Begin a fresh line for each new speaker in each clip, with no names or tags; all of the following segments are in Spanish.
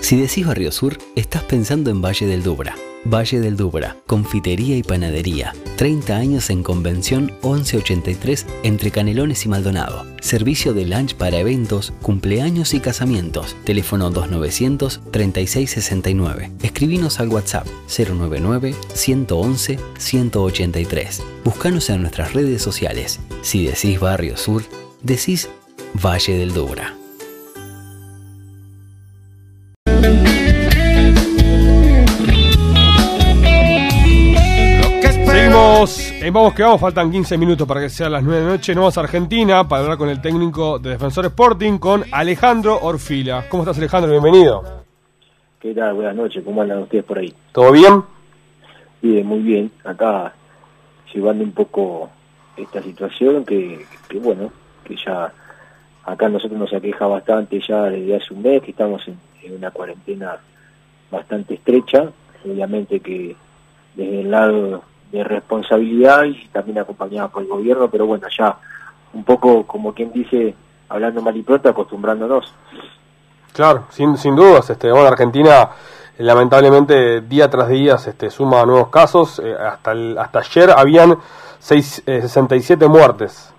Si decís Barrio Sur, estás pensando en Valle del Dubra. Valle del Dubra, confitería y panadería. 30 años en Convención 1183 entre Canelones y Maldonado. Servicio de lunch para eventos, cumpleaños y casamientos. Teléfono 2900 3669. Escribinos al WhatsApp 099 111 183. Búscanos en nuestras redes sociales. Si decís Barrio Sur, decís Valle del Dubra.
En Vamos que Vamos, faltan 15 minutos para que sean las 9 de la noche. Nos vamos a Argentina para hablar con el técnico de Defensor Sporting, con Alejandro Orfila. ¿Cómo estás, Alejandro? Bienvenido.
¿Qué tal? Buenas noches, ¿cómo andan ustedes por ahí?
¿Todo bien?
Bien, muy bien. Acá llevando un poco esta situación que, que bueno, que ya acá nosotros nos aqueja bastante ya desde hace un mes, que estamos en, en una cuarentena bastante estrecha, obviamente que desde el lado de responsabilidad y también acompañada por el gobierno, pero bueno, ya un poco como quien dice, hablando mal y pronto, acostumbrándonos.
Claro, sin, sin dudas. Este, bueno, Argentina eh, lamentablemente día tras día este, suma nuevos casos. Eh, hasta, el- hasta ayer habían seis, eh, 67 muertes.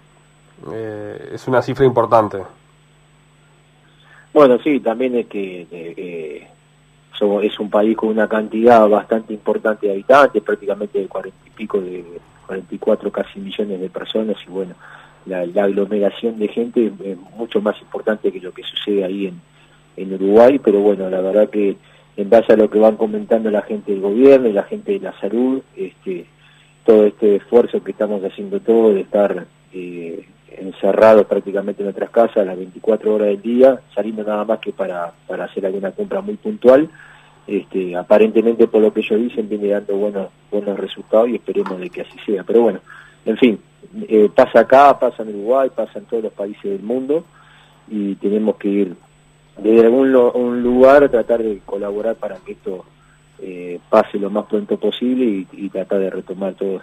Eh, es una cifra importante.
Bueno, sí, también es que es un país con una cantidad bastante importante de habitantes, prácticamente de cuarenta y pico de 44 casi millones de personas y bueno, la, aglomeración de gente es, es mucho más importante que lo que sucede ahí en, en Uruguay, pero bueno, la verdad que en base a lo que van comentando la gente del gobierno y la gente de la salud, este, todo este esfuerzo que estamos haciendo todos de estar eh, encerrados prácticamente en nuestras casas las 24 horas del día, saliendo nada más que para, para hacer alguna compra muy puntual. Este, aparentemente por lo que ellos dicen viene dando buenos buenos resultados y esperemos de que así sea. Pero bueno, en fin, eh, pasa acá, pasa en Uruguay, pasa en todos los países del mundo y tenemos que ir desde algún lo- un lugar tratar de colaborar para que esto eh, pase lo más pronto posible y, y tratar de retomar todo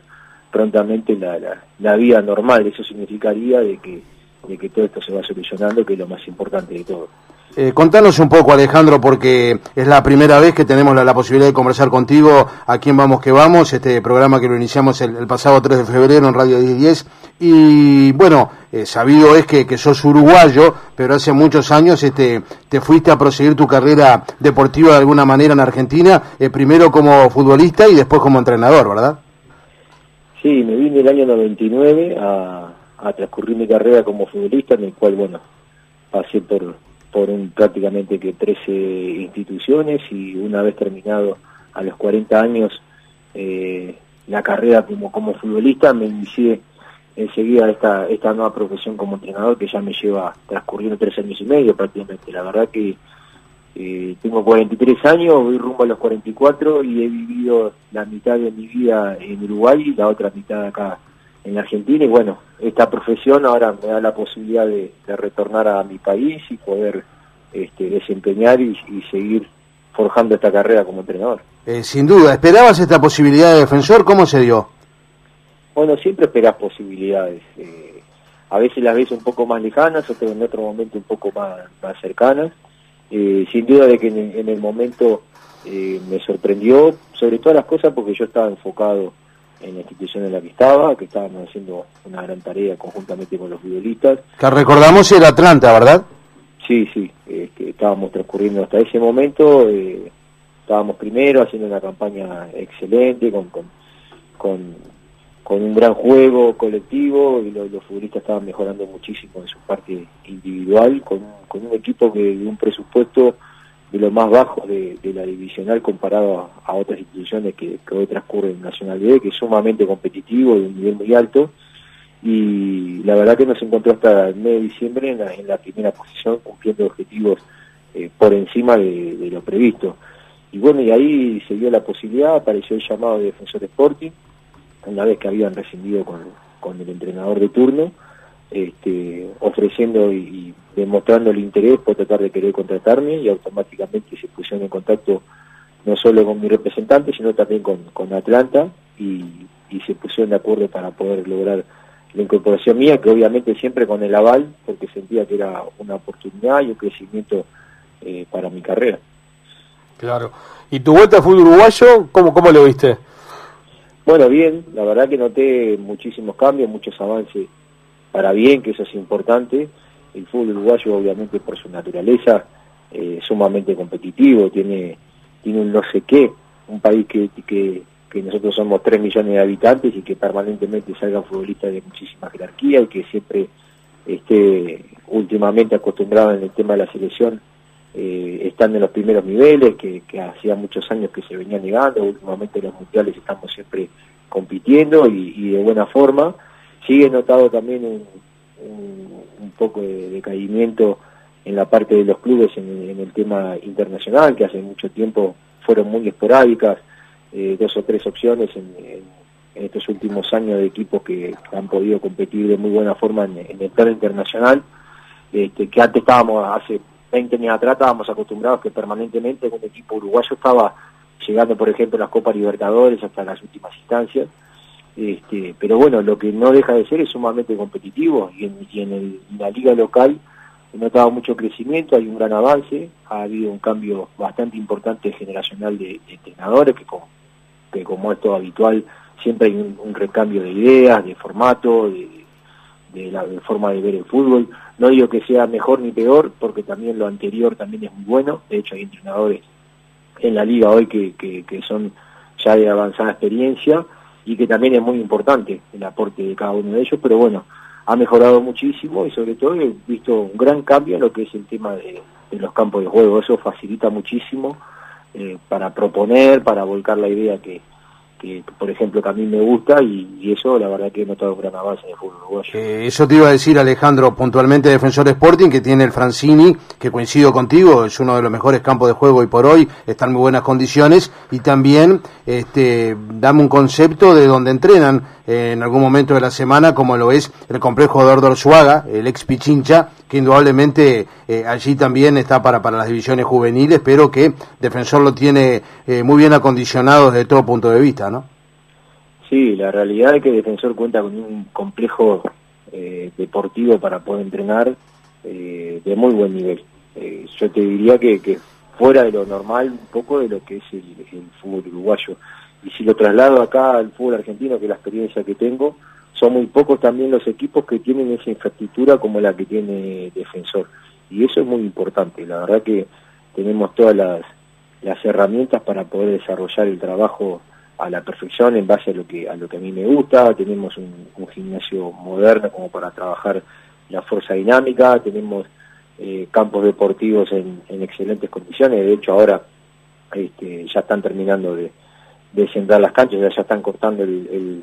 prontamente la, la, la vida normal. Eso significaría de que, de que todo esto se va solucionando, que es lo más importante de todo.
Eh, contanos un poco, Alejandro, porque es la primera vez que tenemos la, posibilidad de conversar contigo aquí en Vamos que Vamos, este programa que lo iniciamos el, el pasado 3 de febrero en Radio 1010. Y bueno, eh, sabido es que, que sos uruguayo, pero hace muchos años este, te fuiste a proseguir tu carrera deportiva de alguna manera en Argentina, eh, primero como futbolista y después como entrenador, ¿verdad?
Sí, me vine el año 99 a, a transcurrir mi carrera como futbolista, en el cual, bueno, pasé por, por un, prácticamente que 13 instituciones y una vez terminado a los 40 años eh, la carrera como, como futbolista, me inicié enseguida esta, esta nueva profesión como entrenador que ya me lleva transcurriendo tres años y medio prácticamente. La verdad que eh, tengo 43 años, voy rumbo a los 44 y he vivido la mitad de mi vida en Uruguay y la otra mitad acá en Argentina. Y bueno, esta profesión ahora me da la posibilidad de, de retornar a mi país y poder este, desempeñar y, y seguir forjando esta carrera como entrenador.
Eh, sin duda, ¿esperabas esta posibilidad de defensor? ¿Cómo se dio?
Bueno, siempre esperás posibilidades. eh, a veces las ves un poco más lejanas, otras en otro momento un poco más, más cercanas. Eh, sin duda de que en, en el momento eh, me sorprendió, sobre todas las cosas porque yo estaba enfocado en la institución en la que estaba, que estábamos haciendo una gran tarea conjuntamente con los futbolistas.
Que recordamos era Atlanta, ¿verdad?
Sí, sí, eh, que estábamos transcurriendo hasta ese momento, eh, estábamos primero haciendo una campaña excelente, con, con, con, con un gran juego colectivo, y lo- los futbolistas estaban mejorando muchísimo en su parte individual, con, con un equipo que de un presupuesto de lo más bajo de, la divisional comparado a, a otras instituciones que, que hoy transcurren en Nacional B, que es sumamente competitivo, de un nivel muy alto, y la verdad que nos encontró hasta el mes de diciembre en la, en la primera posición cumpliendo objetivos eh, por encima de, de lo previsto. Y bueno, y ahí se dio la posibilidad, apareció el llamado de Defensor Sporting, una vez que habían rescindido con, con el entrenador de turno, este, ofreciendo y, demostrando el interés por tratar de querer contratarme y automáticamente se pusieron en contacto no solo con mi representante, sino también con, con Atlanta y, y se pusieron de acuerdo para poder lograr la incorporación mía, que obviamente siempre con el aval, porque sentía que era una oportunidad y un crecimiento eh, para mi carrera.
Claro. ¿Y tu vuelta al fútbol uruguayo, cómo, cómo lo viste?
Bueno, bien, la verdad que noté muchísimos cambios, muchos avances para bien, que eso es importante. El fútbol uruguayo, obviamente, por su naturaleza, eh, sumamente competitivo, tiene, tiene un no sé qué, un país que, que, que nosotros somos 3 millones de habitantes y que permanentemente salgan futbolistas de muchísima jerarquía y que siempre esté últimamente acostumbrado en el tema de la selección, eh, están en los primeros niveles, que, hacía muchos años que se venía negando, últimamente en los mundiales estamos siempre compitiendo y, de buena forma. Sigue notado también un, un, poco de decaimiento en la parte de los clubes en, el tema internacional, que hace mucho tiempo fueron muy esporádicas, eh, dos o tres opciones en, estos últimos años de equipos que han podido competir de muy buena forma en, el plano internacional, este, que antes estábamos, hace 20 años atrás estábamos acostumbrados que permanentemente un equipo uruguayo estaba llegando, por ejemplo, a las Copas Libertadores hasta las últimas instancias. Este, pero bueno, lo que no deja de ser es sumamente competitivo y en, la liga local he notado mucho crecimiento, hay un gran avance, ha habido un cambio bastante importante generacional de, entrenadores, que como, es todo habitual, siempre hay un, recambio de ideas, de formato, de, la forma de ver el fútbol. No digo que sea mejor ni peor, porque también lo anterior también es muy bueno. De hecho, hay entrenadores en la liga hoy que, que, son ya de avanzada experiencia y que también es muy importante el aporte de cada uno de ellos, pero bueno, ha mejorado muchísimo y sobre todo he visto un gran cambio en lo que es el tema de, los campos de juego. Eso facilita muchísimo eh, para proponer, para volcar la idea que, que, por ejemplo, que a mí me gusta y, eso la verdad que he notado un gran avance en fútbol uruguayo.
Eh, eso te iba a decir Alejandro, puntualmente Defensor Sporting, que tiene el Francini, que coincido contigo, es uno de los mejores campos de juego hoy por hoy, está en muy buenas condiciones y también este, dame un concepto de donde entrenan en algún momento de la semana, como lo es el complejo de Ordor el ex Pichincha, que indudablemente eh, allí también está para, para las divisiones juveniles, pero que Defensor lo tiene eh, muy bien acondicionado desde todo punto de vista, ¿no?
Sí, la realidad es que Defensor cuenta con un complejo eh, deportivo para poder entrenar de muy buen nivel. yo te diría que, que, fuera de lo normal un poco de lo que es el fútbol uruguayo. Y si lo traslado acá al fútbol argentino, que es la experiencia que tengo, son muy pocos también los equipos que tienen esa infraestructura como la que tiene Defensor. Y eso es muy importante. La verdad que tenemos todas las, herramientas para poder desarrollar el trabajo a la perfección en base a lo que a lo que a mí me gusta. Tenemos un, gimnasio moderno como para trabajar la fuerza dinámica. Tenemos eh, campos deportivos en, excelentes condiciones. De hecho, ahora este, ya están terminando de, de sembrar las canchas, ya, ya están cortando el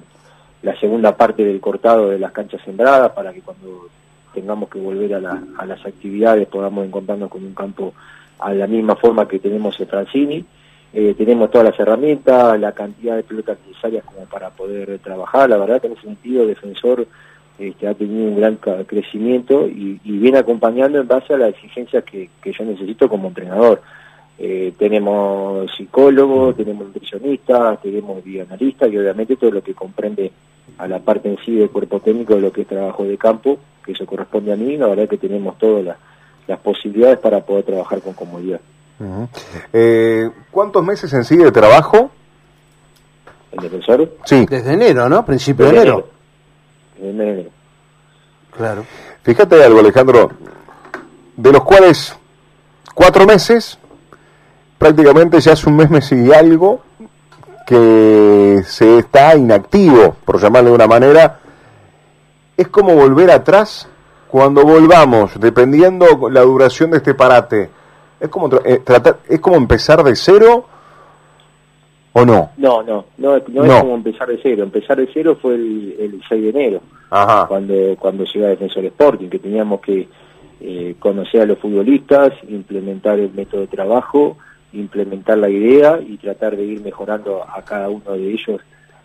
la segunda parte del cortado de las canchas sembradas para que cuando tengamos que volver a, las actividades podamos encontrarnos con un campo a la misma forma que tenemos en Francini. Eh, tenemos todas las herramientas, la cantidad de pelotas necesarias como para poder trabajar. La verdad que en ese sentido Defensor este, ha tenido un gran crecimiento y, viene acompañando en base a las exigencias que, que yo necesito como entrenador. Eh, tenemos psicólogos, tenemos nutricionistas, tenemos bioanalistas y obviamente todo lo que comprende a la parte en sí del cuerpo técnico de lo que es trabajo de campo, que eso corresponde a mí, la verdad que tenemos todas las, posibilidades para poder trabajar con comodidad.
Eh, ¿Cuántos meses en sí de trabajo?
¿El defensor?
Sí. Desde enero, ¿no? Principio de, enero.
enero. enero.
Claro. Fíjate algo, Alejandro, de los cuales cuatro meses, prácticamente ya hace un mes, mes y algo, que se está inactivo, por llamarlo de una manera, es como volver atrás cuando volvamos, dependiendo la duración de este parate. Es como eh, tratar, es como empezar de cero o no.
No, no, no, no, es como empezar de cero. Empezar de cero fue el, 6 de enero, cuando cuando llegó a Defensor Sporting, que teníamos que eh, conocer a los futbolistas, implementar el método de trabajo implementar la idea y tratar de ir mejorando a cada uno de ellos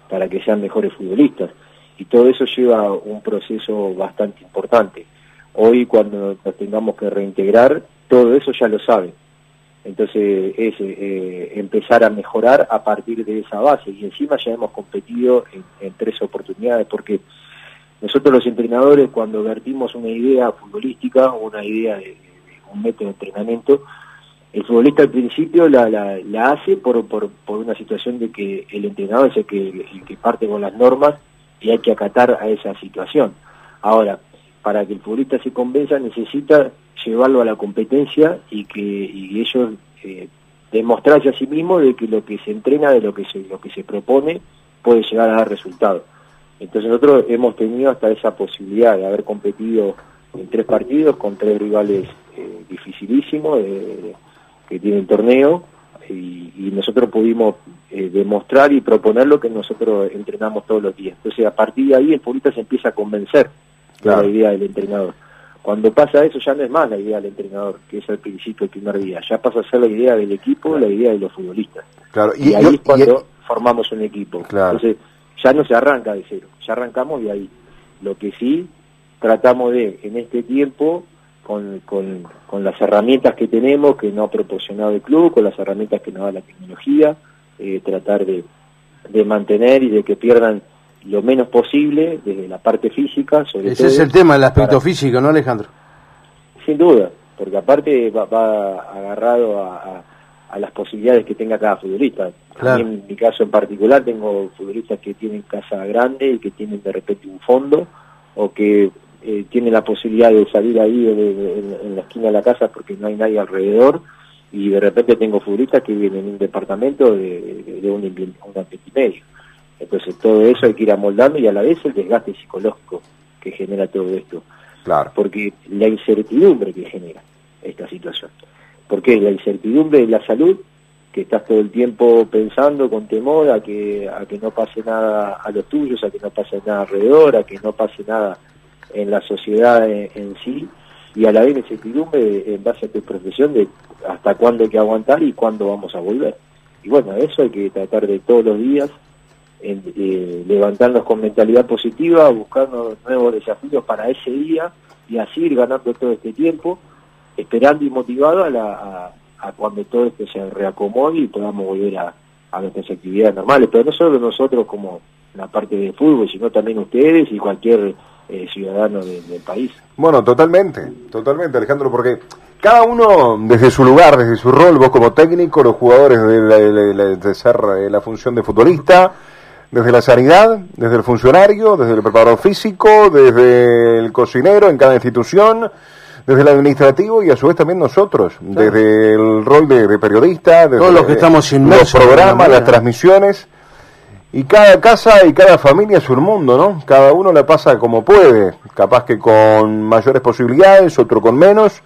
para que sean mejores futbolistas. Y todo eso lleva un proceso bastante importante. Hoy cuando tengamos que reintegrar, todo eso ya lo saben. Entonces es eh, empezar a mejorar a partir de esa base. Y encima ya hemos competido en, tres oportunidades porque nosotros los entrenadores cuando vertimos una idea futbolística, una idea de un método de entrenamiento, el futbolista al principio la, la, hace por, por, por, una situación de que el entrenador es el que, parte con las normas y hay que acatar a esa situación. Ahora, para que el futbolista se convenza necesita llevarlo a la competencia y que ellos eh, demostrarse a sí mismo de que lo que se entrena, de lo que se, lo que se propone, puede llegar a dar resultados. Entonces nosotros hemos tenido hasta esa posibilidad de haber competido en tres partidos con tres rivales eh, dificilísimos que tienen torneo y, nosotros pudimos eh, demostrar y proponer lo que nosotros entrenamos todos los días. Entonces a partir de ahí el futbolista se empieza a convencer de la idea del entrenador. Cuando pasa eso ya no es más la idea del entrenador, que es al principio el primer día, ya pasa a ser la idea del equipo, la idea de los futbolistas.
Claro.
Y, ahí es cuando formamos un equipo. Entonces ya no se arranca de cero, ya arrancamos de ahí. Lo que sí tratamos de, en este tiempo, con, con, las herramientas que tenemos, que nos ha proporcionado el club, con las herramientas que nos da la tecnología, eh, tratar de, de mantener y de que pierdan lo menos posible desde la parte física.
Sobre Ese es el tema, el aspecto físico, ¿no, Alejandro?
Sin duda, porque aparte va, agarrado a, a, las posibilidades que tenga cada futbolista. en mi caso en particular tengo futbolistas que tienen casa grande y que tienen de repente un fondo o que eh, tienen la posibilidad de salir ahí en, la esquina de la casa porque no hay nadie alrededor y de repente tengo futbolistas que viven en un departamento de, de, un, un y medio. Entonces todo eso hay que ir amoldando y a la vez el desgaste psicológico que genera todo esto.
Claro.
Porque la incertidumbre que genera esta situación. Porque la incertidumbre de la salud, que estás todo el tiempo pensando con temor a que, a que no pase nada a los tuyos, a que no pase nada alrededor, a que no pase nada en la sociedad en, sí, y a la vez incertidumbre en base a tu profesión de hasta cuándo hay que aguantar y cuándo vamos a volver. Y bueno, eso hay que tratar de todos los días eh, levantarnos con mentalidad positiva, buscando nuevos desafíos para ese día y así ir ganando todo este tiempo, esperando y motivado a, la, a, cuando todo esto se reacomode y podamos volver a, a nuestras actividades normales, pero no solo nosotros como la parte de fútbol, sino también ustedes y cualquier eh, ciudadano del país.
Bueno, totalmente, totalmente Alejandro, porque cada uno desde su lugar, desde su rol, vos como técnico, los jugadores de, de ser eh, la función de futbolista, desde la sanidad, desde el funcionario, desde el preparador físico, desde el cocinero en cada institución, desde el administrativo y a su vez también nosotros, desde el rol de, periodista, desde
todos los que estamos
los programas, las transmisiones. Y cada casa y cada familia es un mundo, ¿no? Cada uno la pasa como puede, capaz que con mayores posibilidades, otro con menos,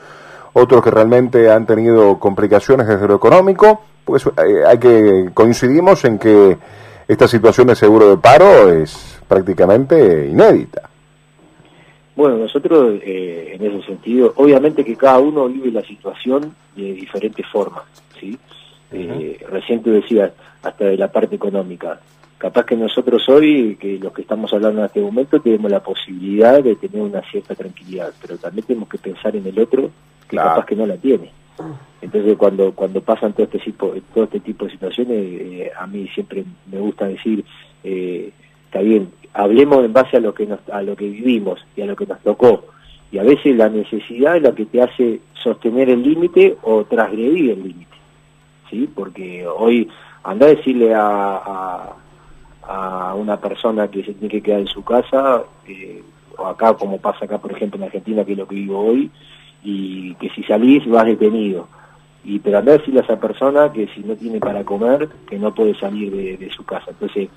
otros que realmente han tenido complicaciones desde lo económico, pues eh, hay que coincidimos en que esta situación de seguro de paro es prácticamente inédita.
Bueno, nosotros eh, en ese sentido, obviamente que cada uno vive la situación de diferentes formas, ¿sí? Eh, recién decía hasta de la parte económica. Capaz que nosotros hoy, que los que estamos hablando en este momento, tenemos la posibilidad de tener una cierta tranquilidad, pero también tenemos que pensar en el otro que capaz que no la tiene. Entonces cuando cuando pasan todo este tipo todo este tipo de situaciones eh, a mí siempre me gusta decir eh, está bien hablemos en base a lo que nos, a lo que vivimos y a lo que nos tocó. Y a veces la necesidad es la que te hace sostener el límite o transgredir el límite sí porque hoy anda a decirle a, a, a, una persona que se tiene que quedar en su casa eh, o acá como pasa acá por ejemplo en Argentina que es lo que vivo hoy y que si salís vas detenido. Y pero andar a decirle a esa persona que si no tiene para comer, que no puede salir de, su casa. Entonces,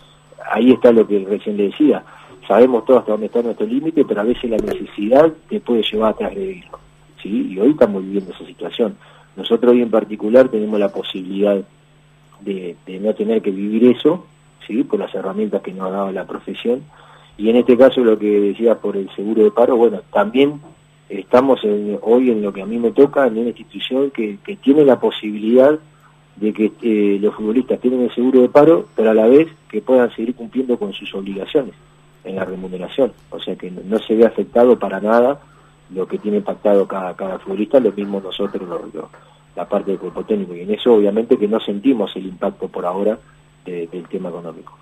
ahí está lo que recién le decía. Sabemos todos hasta dónde está nuestro límite, pero a veces la necesidad te puede llevar a transgredirlo. ¿sí? Y hoy estamos viviendo esa situación. Nosotros hoy en particular tenemos la posibilidad de, de no tener que vivir eso, por las herramientas que nos ha dado la profesión. Y en este caso lo que decía por el seguro de paro, bueno, también estamos hoy en lo que a mí me toca, en una institución que, tiene la posibilidad de que eh, los futbolistas tienen el seguro de paro, pero a la vez que puedan seguir cumpliendo con sus obligaciones en la remuneración. O sea que no, se ve afectado para nada lo que tiene pactado cada, cada futbolista, lo mismo nosotros, la parte del cuerpo técnico. Y en eso obviamente que no sentimos el impacto por ahora del tema económico.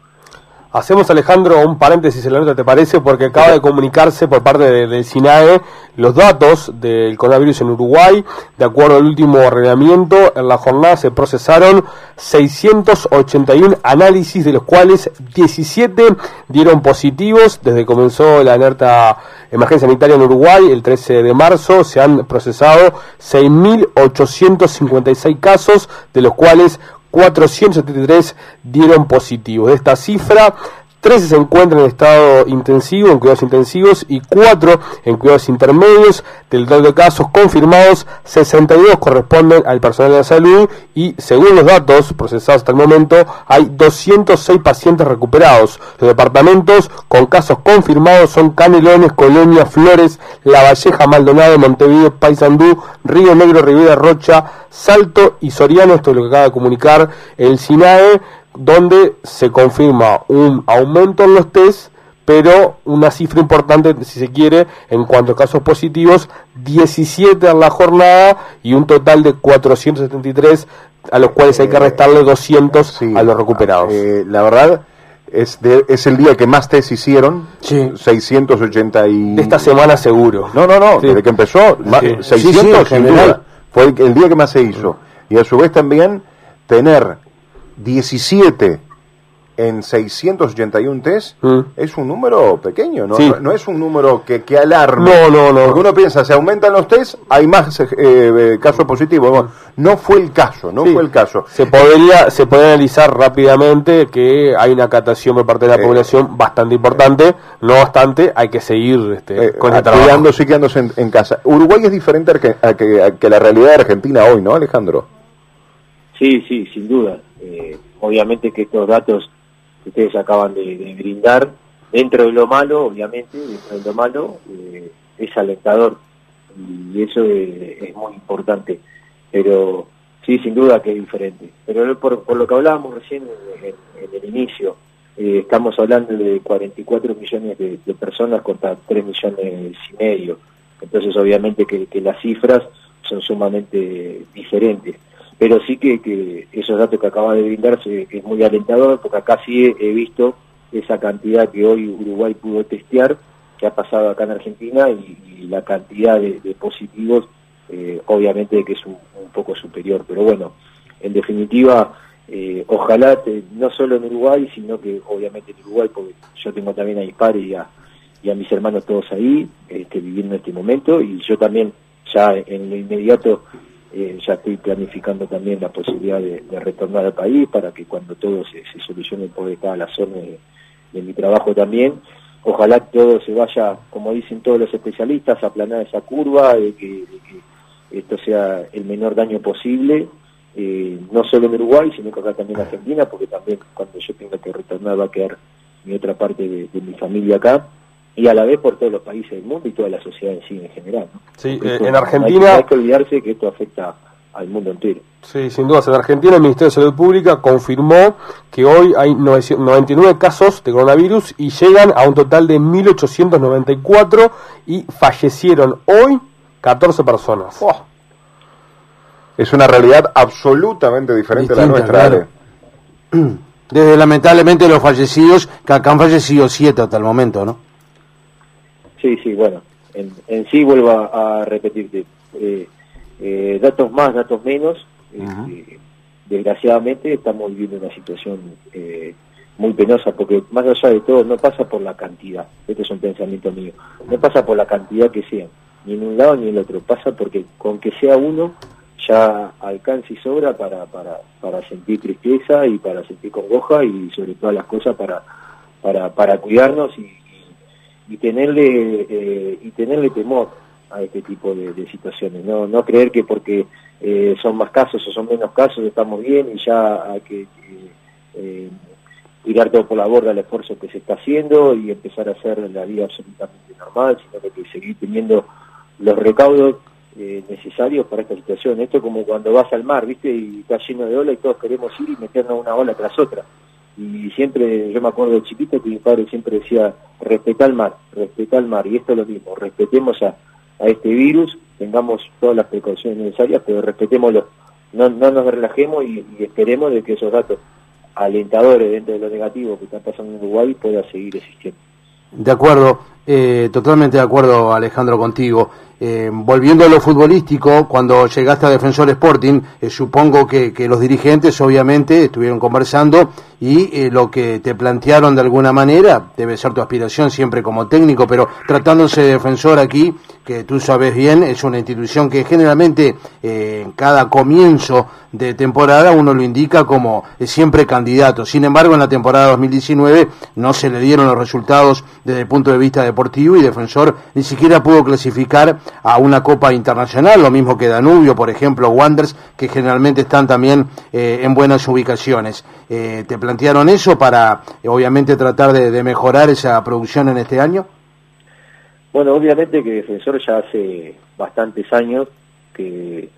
Hacemos, Alejandro, un paréntesis en la nota, ¿te parece? Porque acaba de comunicarse por parte del SINAE los datos del coronavirus en Uruguay. De acuerdo al último arreglamiento, en la jornada se procesaron 681 análisis, de los cuales 17 dieron positivos. Desde que comenzó la alerta emergencia sanitaria en Uruguay, el 13 de marzo, se han procesado 6.856 casos, de los cuales 473 dieron positivo. De esta cifra, 13 se encuentran en estado intensivo, en cuidados intensivos, y 4 en cuidados intermedios. Del total de casos confirmados, 62 corresponden al personal de la salud y, según los datos procesados hasta el momento, hay 206 pacientes recuperados. Los departamentos con casos confirmados son Canelones, Colonia, Flores, La Valleja, Maldonado, Montevideo, Paysandú, Río Negro, Rivera Rocha, Salto y Soriano. Esto es lo que acaba de comunicar el SINAE donde se confirma un aumento en los test, pero una cifra importante, si se quiere, en cuanto a casos positivos, 17 en la jornada y un total de 473, a los cuales hay que restarle 200 a los recuperados.
Eh, la verdad, es, es el día que más test hicieron, sí. 680 y...
De esta semana seguro.
No, no, no, desde que empezó, 600 fue el día que más se hizo. Y a su vez también tener 17 en 681 test mm. es un número pequeño, ¿no? No, es un número que, que alarme.
No, no, no.
Porque uno piensa, se aumentan los test, hay más eh, eh, casos positivos. no fue el caso, no fue el caso.
Se podría, se puede analizar rápidamente que hay una catación por parte de la eh, población bastante importante, no obstante, hay que seguir este,
con Cuidándose y quedándose en, casa. Uruguay es diferente a que, a que la realidad de Argentina hoy, ¿no, Alejandro?
Sí, sí, sin duda. Eh, obviamente que estos datos que ustedes acaban de, brindar, dentro de lo malo, obviamente, dentro de lo malo, eh, es alentador y eso es, muy importante. Pero sí, sin duda que es diferente. Pero por, lo que hablábamos recién en, el inicio, eh, estamos hablando de 44 millones de, personas contra 3 millones y medio. Entonces, obviamente que las cifras son sumamente diferentes pero sí que, esos datos que acaba de brindarse es muy alentador, porque acá sí he, visto esa cantidad que hoy Uruguay pudo testear, que ha pasado acá en Argentina, y, la cantidad de, positivos, eh, obviamente que es un, poco superior. Pero bueno, en definitiva, eh, ojalá, no solo en Uruguay, sino que obviamente en Uruguay, porque yo tengo también a mis padres y a, mis hermanos todos ahí, este, viviendo en este momento, y yo también ya en lo inmediato eh, ya estoy planificando también la posibilidad de, retornar al país para que cuando todo se, solucione por cada la zona de, mi trabajo también, ojalá todo se vaya, como dicen todos los especialistas, a aplanar esa curva, de que, esto sea el menor daño posible, eh, no solo en Uruguay, sino que acá también en Argentina, porque también cuando yo tenga que retornar va a quedar mi otra parte de mi familia acá y a la vez por todos los países del mundo y toda la sociedad en sí en general.
Sí, eh, en Argentina...
hay, que olvidarse que esto afecta al mundo entero.
Sí, sin duda. En Argentina el Ministerio de Salud Pública confirmó que hoy hay 99 casos de coronavirus y llegan a un total de 1.894 y fallecieron hoy 14 personas. Oh.
Es una realidad absolutamente diferente a la nuestra.
Desde lamentablemente los fallecidos, que acá han fallecido 7 hasta el momento, ¿no?
Sí, sí, bueno, en, sí vuelvo a, repetirte, eh, eh, datos más, datos menos, este, desgraciadamente estamos viviendo una situación eh, muy penosa, porque más allá de todo no pasa por la cantidad, este es un pensamiento mío, no pasa por la cantidad que sea, ni en un lado ni en el otro, pasa porque con que sea uno ya alcanza y sobra para, para, para sentir tristeza y para sentir congoja y sobre todas las cosas para, para, para cuidarnos y, y tenerle eh, y tenerle temor a este tipo de, situaciones no no creer que porque eh, son más casos o son menos casos estamos bien y ya hay que eh, tirar todo por la borda el esfuerzo que se está haciendo y empezar a hacer la vida absolutamente normal sino que que seguir teniendo los recaudos necesarios para esta situación. Esto es como cuando vas al mar viste y está lleno de olas y todos queremos ir y meternos una ola tras otra y siempre, yo me acuerdo de chiquito que mi padre siempre decía, respeta el mar, respeta el mar, y esto es lo mismo, respetemos a, a este virus, tengamos todas las precauciones necesarias, pero respetémoslo, no, no nos relajemos y, esperemos de que esos datos alentadores dentro de lo negativo que está pasando en Uruguay pueda seguir existiendo.
De acuerdo, eh, totalmente de acuerdo Alejandro contigo. Eh, volviendo a lo futbolístico, cuando llegaste a Defensor Sporting, eh, supongo que, los dirigentes obviamente estuvieron conversando y eh, lo que te plantearon de alguna manera, debe ser tu aspiración siempre como técnico, pero tratándose de defensor aquí, que tú sabes bien, es una institución que generalmente en cada comienzo de temporada uno lo indica como siempre candidato. Sin embargo, en la temporada 2019 no se le dieron los resultados desde el punto de vista deportivo y Defensor ni siquiera pudo clasificar a una Copa Internacional, lo mismo que Danubio, por ejemplo, Wanders, que generalmente están también eh, en buenas ubicaciones. Eh, ¿Te plantearon eso para, obviamente, tratar de, mejorar esa producción en este año?
Bueno, obviamente que Defensor ya hace bastantes años que,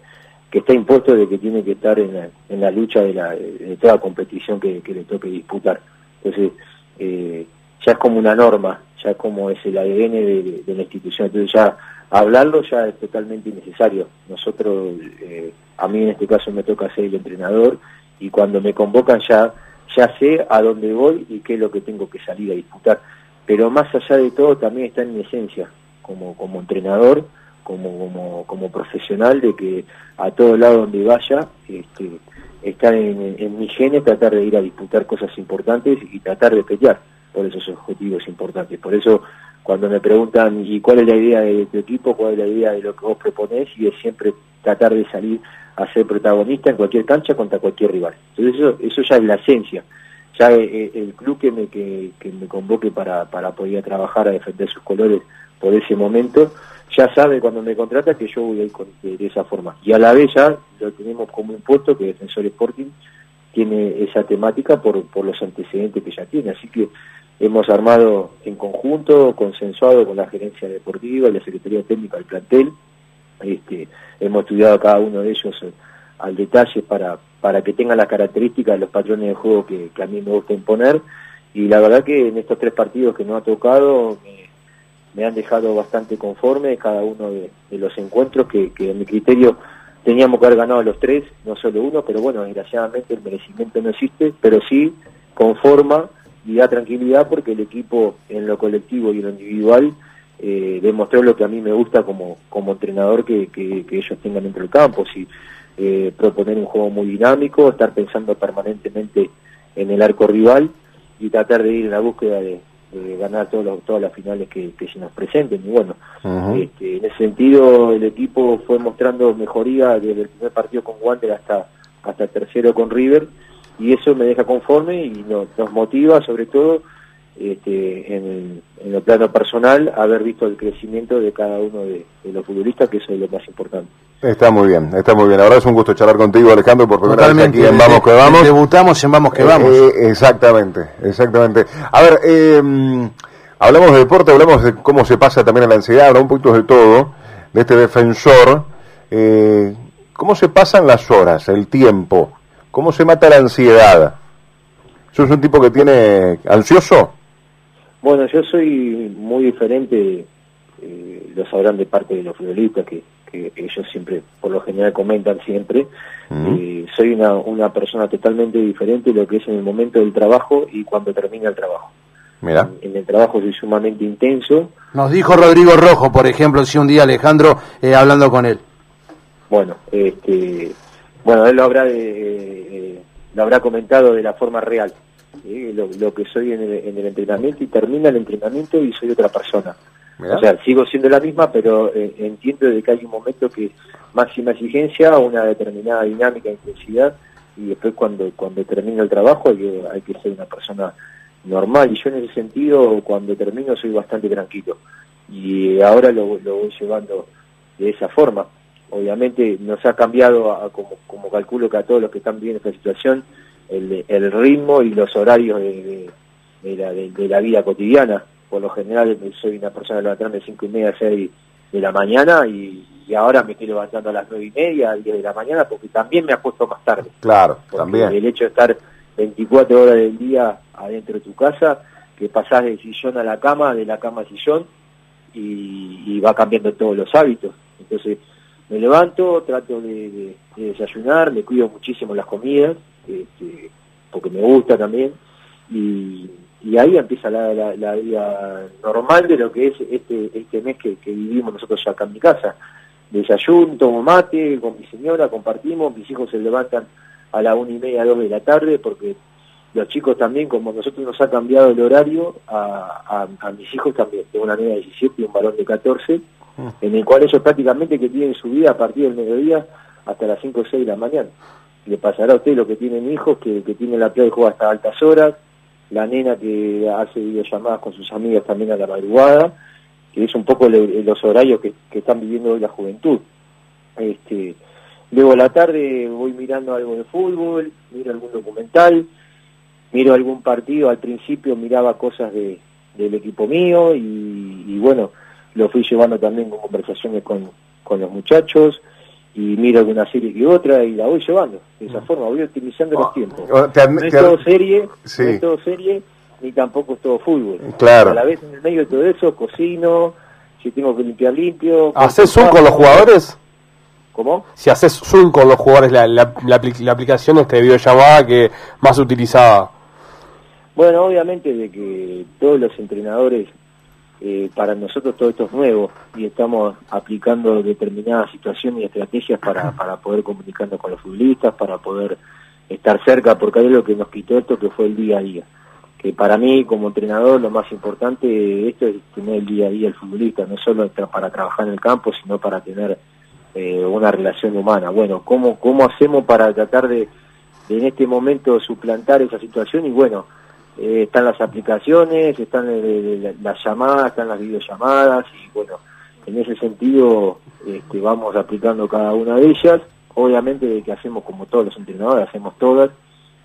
está impuesto de que tiene que estar en la, en la lucha de, la, de toda competición que, le toque disputar. Entonces, eh, ya es como una norma, ya como es el ADN de, de la institución. Entonces ya hablarlo ya es totalmente innecesario. Nosotros, eh, a mí en este caso me toca ser el entrenador y cuando me convocan ya, ya sé a dónde voy y qué es lo que tengo que salir a disputar. Pero más allá de todo también está en mi esencia como, como entrenador, como, como, como profesional, de que a todo lado donde vaya, este, está en, en mi genes tratar de ir a disputar cosas importantes y tratar de pelear por esos objetivos importantes. Por eso cuando me preguntan, ¿y cuál es la idea de tu equipo? ¿Cuál es la idea de lo que vos proponés? Y es siempre tratar de salir a ser protagonista en cualquier cancha contra cualquier rival. Entonces eso, eso ya es la esencia. Ya eh, eh, el, club que me, que, me convoque para, para poder trabajar a defender sus colores por ese momento, ya sabe cuando me contrata que yo voy a ir de, esa forma. Y a la vez ya lo tenemos como impuesto que Defensor Sporting tiene esa temática por, por los antecedentes que ya tiene. Así que hemos armado en conjunto, consensuado con la gerencia deportiva la Secretaría Técnica del plantel. Este, hemos estudiado cada uno de ellos eh, al detalle para, para que tengan las características los patrones de juego que, a mí me gusta imponer. Y la verdad que en estos tres partidos que no ha tocado me, han dejado bastante conforme cada uno de, los encuentros que, en mi criterio teníamos que haber ganado los tres, no solo uno, pero bueno, desgraciadamente el merecimiento no existe, pero sí conforma y da tranquilidad porque el equipo en lo colectivo y en lo individual eh, demostró lo que a mí me gusta como, como entrenador que, que, ellos tengan dentro del campo, si, eh, proponer un juego muy dinámico, estar pensando permanentemente en el arco rival y tratar de ir en la búsqueda de, ganar todos todas las finales que, se nos presenten. Y bueno, este, en ese sentido el equipo fue mostrando mejoría desde el primer partido con Wander hasta, hasta el tercero con River y eso me deja conforme y nos, motiva sobre todo este, en, el plano personal haber visto el crecimiento de cada uno de, los futbolistas, que eso es lo más importante.
Está muy bien, está muy bien. Ahora es un gusto charlar contigo, Alejandro, por primera vez aquí en Vamos que Vamos.
Debutamos en Vamos que eh, Vamos.
Eh, exactamente, exactamente. A ver, eh, hablamos de deporte, hablamos de cómo se pasa también a la ansiedad, un poquito de todo, de este defensor. ¿Cómo se pasan las horas, el tiempo? ¿Cómo se mata la ansiedad? ¿Sos un tipo que tiene ansioso?
Bueno, yo soy muy diferente, eh, lo sabrán de parte de los futbolistas, que, ellos siempre, por lo general, comentan siempre. Eh, soy una, una persona totalmente diferente de lo que es en el momento del trabajo y cuando termina el trabajo.
Mira.
En, el trabajo soy sumamente intenso.
Nos dijo Rodrigo Rojo, por ejemplo, si un día Alejandro, eh, hablando con él.
Bueno, este, bueno, él lo habrá, eh, lo habrá comentado de la forma real, lo, que soy en el, entrenamiento y termina el entrenamiento y soy otra persona. O sea, sigo siendo la misma, pero eh, entiendo de que hay un momento que máxima exigencia, una determinada dinámica, intensidad, y después cuando cuando termino el trabajo hay que, hay que ser una persona normal. Y yo en ese sentido, cuando termino, soy bastante tranquilo. Y ahora lo, lo voy llevando de esa forma obviamente nos ha cambiado, como, calculo que a todos los que están viendo esta situación, el, el ritmo y los horarios de, la, de, la, vida cotidiana. Por lo general soy una persona levantando de cinco y media a 6 de la mañana y, ahora me estoy levantando a las nueve y media, a 10 de la mañana, porque también me acuesto más tarde.
Claro, también.
El hecho de estar 24 horas del día adentro de tu casa, que pasás del sillón a la cama, de la cama al sillón, y, y va cambiando todos los hábitos. Entonces, me levanto, trato de, desayunar, me cuido muchísimo las comidas, este, porque me gusta también, y, ahí empieza la, vida normal de lo que es este, este mes que, vivimos nosotros acá en mi casa. Desayuno, tomo mate con mi señora, compartimos, mis hijos se levantan a la una y media, dos de la tarde, porque los chicos también, como nosotros nos ha cambiado el horario, a, mis hijos también, tengo una niña de 17 y un varón de 14, mm. En el cual ellos prácticamente que tienen su vida a partir del mediodía hasta las 5 o 6 de la mañana. Le pasará a usted lo que tienen hijos, que, que tienen la playa y juega hasta altas horas, la nena que hace videollamadas con sus amigas también a la madrugada, que es un poco los horarios que, están viviendo hoy la juventud. Este, luego a la tarde voy mirando algo de fútbol, miro algún documental, miro algún partido, al principio miraba cosas de, del equipo mío y, bueno, lo fui llevando también con conversaciones con, con los muchachos y miro alguna serie que otra y la voy llevando. De esa mm. forma voy optimizando los oh, tiempos. No es todo serie, no es todo serie, ni tampoco es todo fútbol.
Claro.
A la vez en el medio de todo eso cocino, si tengo que limpiar limpio.
¿Haces Zoom con los jugadores?
¿Cómo?
Si haces Zoom con los jugadores, la, la, la, la aplicación este de videollamada que más utilizaba.
Bueno, obviamente de que todos los entrenadores eh, para nosotros todo esto es nuevo y estamos aplicando determinadas situaciones y estrategias para, para poder comunicarnos con los futbolistas, para poder estar cerca, porque hay lo que nos quitó esto que fue el día a día. Que para mí como entrenador lo más importante de esto es tener el día a día el futbolista, no solo para trabajar en el campo, sino para tener eh, una relación humana. Bueno, ¿cómo, ¿cómo hacemos para tratar de, de en este momento suplantar esa situación? Y bueno, eh, están las aplicaciones, están las llamadas, están las videollamadas y bueno, en ese sentido este, vamos aplicando cada una de ellas. Obviamente que hacemos como todos los entrenadores, hacemos todas,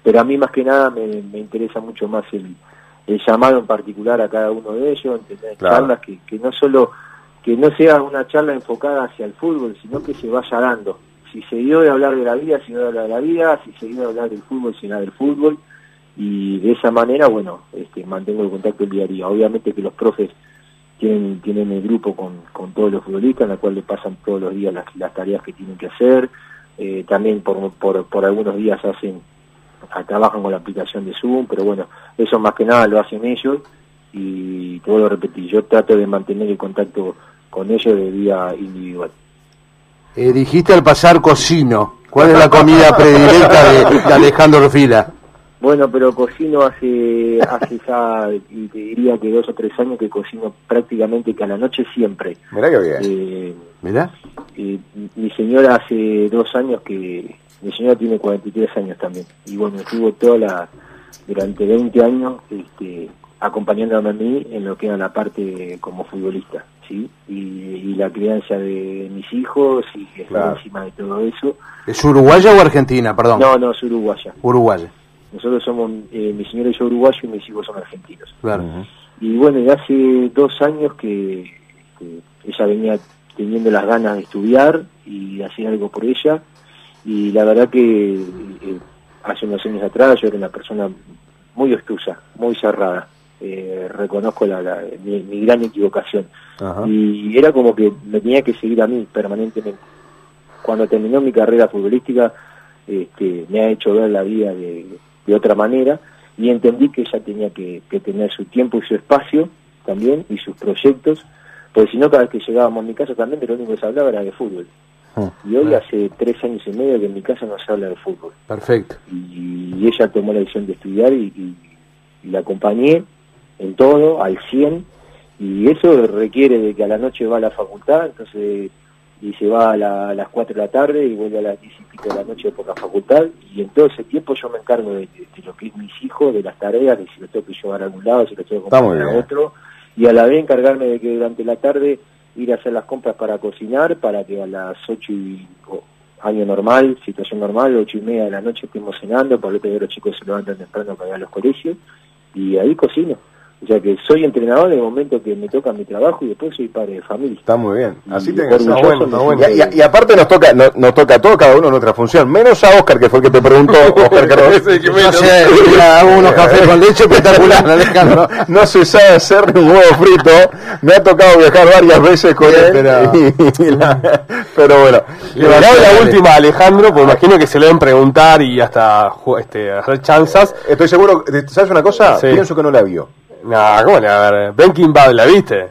pero a mí más que nada me, interesa mucho más el, llamado en particular a cada uno de ellos, entender charlas que, que no solo que no sea una charla enfocada hacia el fútbol, sino que se vaya dando. Si se dio de hablar de la vida, si no de hablar de la vida, si se dio de hablar del fútbol, si no del fútbol, y de esa manera, bueno, este, mantengo el contacto el día a día. Obviamente que los profes tienen, tienen el grupo con, con todos los futbolistas, en la cual le pasan todos los días las, tareas que tienen que hacer, eh, también por, por, por algunos días hacen trabajan con la aplicación de Zoom, pero bueno, eso más que nada lo hacen ellos y te vuelvo a repetir, yo trato de mantener el contacto con ellos de día individual.
Eh, dijiste al pasar cocino, ¿cuál es la comida predilecta de, Alejandro Fila?
Bueno, pero cocino hace, hace ya, y te diría que dos o tres años que cocino prácticamente que a la noche siempre.
Mirá que bien.
Eh, ¿Mirá? Eh, mi señora hace dos años que, mi señora tiene 43 años también, y bueno, estuvo toda la, durante 20 años este, acompañándome a mí en lo que era la parte como futbolista, ¿sí? Y, la crianza de mis hijos y encima de todo eso.
¿Es uruguaya o argentina, perdón?
No, no, es uruguaya.
Uruguaya.
Nosotros somos, eh, mi señora y yo uruguayo y mis hijos son argentinos. Y bueno, ya hace dos años que, ella venía teniendo las ganas de estudiar y de hacer algo por ella. Y la verdad que eh, hace unos años atrás yo era una persona muy obtusa, muy cerrada. Eh, reconozco la, mi, gran equivocación. Y era como que me tenía que seguir a mí permanentemente. Cuando terminó mi carrera futbolística, este, me ha hecho ver la vida de, de otra manera y entendí que ella tenía que, tener su tiempo y su espacio también y sus proyectos, porque si no cada vez que llegábamos a mi casa también de lo único que se hablaba era de fútbol. Ah, y hoy hace tres años y medio que en mi casa no se habla de fútbol.
Perfecto.
Y, ella tomó la decisión de estudiar y, la acompañé en todo, al 100, y eso requiere de que a la noche va a la facultad, entonces y se va a, las 4 de la tarde y vuelve a las 10 y pico de la noche por la facultad. Y en todo ese tiempo yo me encargo de, lo que es mis hijos, de las tareas, de si los tengo que llevar a algún lado, si los tengo que comprar a otro. Y a la vez encargarme de que durante la tarde ir a hacer las compras para cocinar para que a las 8 y año normal, situación normal, 8 y media de la noche estemos cenando, lo que los chicos se levantan temprano para ir a los colegios y ahí cocino O sea que soy entrenador en el momento que me toca mi trabajo y después soy padre de familia.
Está muy bien. Así tiene que ser.
bueno, bueno.
Y,
de-
y- y aparte nos toca, no- nos toca a todos, cada uno nuestra función, menos a Oscar, que fue el que te preguntó, Oscar Carlos.
No sé, hago unos cafés con leche espectacular, Alejandro.
No se sabe hacer ni un huevo frito. Me ha tocado viajar varias veces con él.
pero-
y- la- pero bueno.
Le doy la última a Alejandro, porque imagino que se le deben preguntar y hasta ju- este, hacer chanzas.
Estoy seguro, ¿sabes una cosa?
Sí.
Pienso que no la vio.
Nah, ¿cómo le va a ver? Breaking Bad, ¿la viste?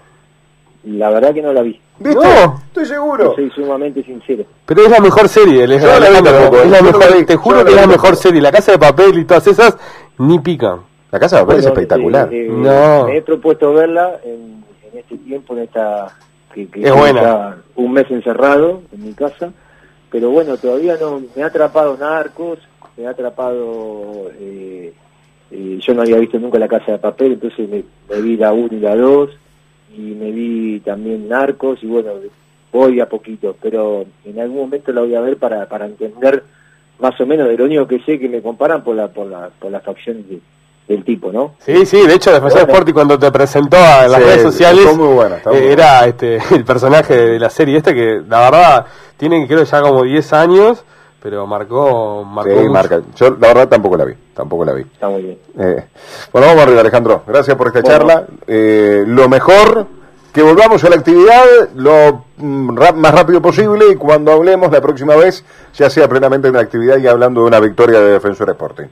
La verdad que no la vi.
¿Viste?
No.
Estoy seguro.
Soy sumamente sincero.
Pero es la mejor serie,
Yo no la vi
Alejandro,
tampoco,
es la
yo no
mejor,
vi,
te
yo
juro
no
que es
la
mejor serie. La Casa de Papel y todas esas ni pican.
La casa de papel es espectacular.
eh, eh,
No.
Me he propuesto verla en, en este tiempo, en esta... Que, que
Es buena.
un mes encerrado en mi casa. Pero bueno, todavía no... Me ha atrapado Narcos, me ha atrapado... eh, eh, yo no había visto nunca La Casa de Papel, entonces me, me vi la 1 y la 2. Y me vi también Narcos y bueno, voy a poquito. Pero en algún momento la voy a ver para, para entender más o menos de lo único que sé que me comparan por la por la por las facciones de- del tipo, ¿no?
Sí, sí, de hecho Defensor
Bueno.
Sporting cuando te presentó a las
Sí,
redes sociales
está muy buena, está muy
eh, era este el personaje de la serie este que la verdad tiene creo ya como 10 años, pero marcó marcó
Sí,
mucho.
marca. Yo la verdad tampoco la vi, tampoco la vi.
Está muy bien.
Eh, bueno, vamos arriba, Alejandro. Gracias por esta
Bueno.
charla. Eh, lo mejor, que volvamos a la actividad lo mm, más rápido posible y cuando hablemos la próxima vez, ya sea plenamente en la actividad y hablando de una victoria de Defensor Sporting.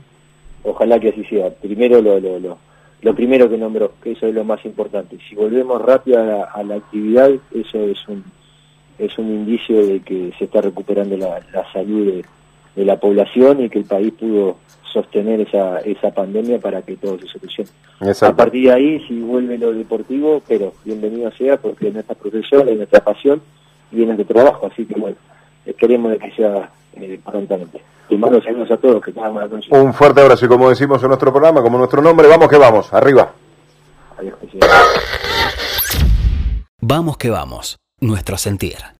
Ojalá que así sea. Primero lo, lo, lo, lo primero que nombró, que eso es lo más importante. Si volvemos rápido a la, a la actividad, eso es un es un indicio de que se está recuperando la, la salud de, de la población y que el país pudo sostener esa, esa pandemia para que todo se solucione. A partir de ahí, si vuelve lo deportivo, pero bienvenido sea porque es nuestra profesión, es nuestra pasión y es nuestro trabajo, así que bueno, esperemos de que sea eh, prontamente. Te mando saludos a todos, que tengan buena noche.
Un fuerte abrazo y como decimos en nuestro programa, como nuestro nombre, vamos que vamos, arriba.
Adiós, presidente.
Vamos que vamos, nuestro sentir.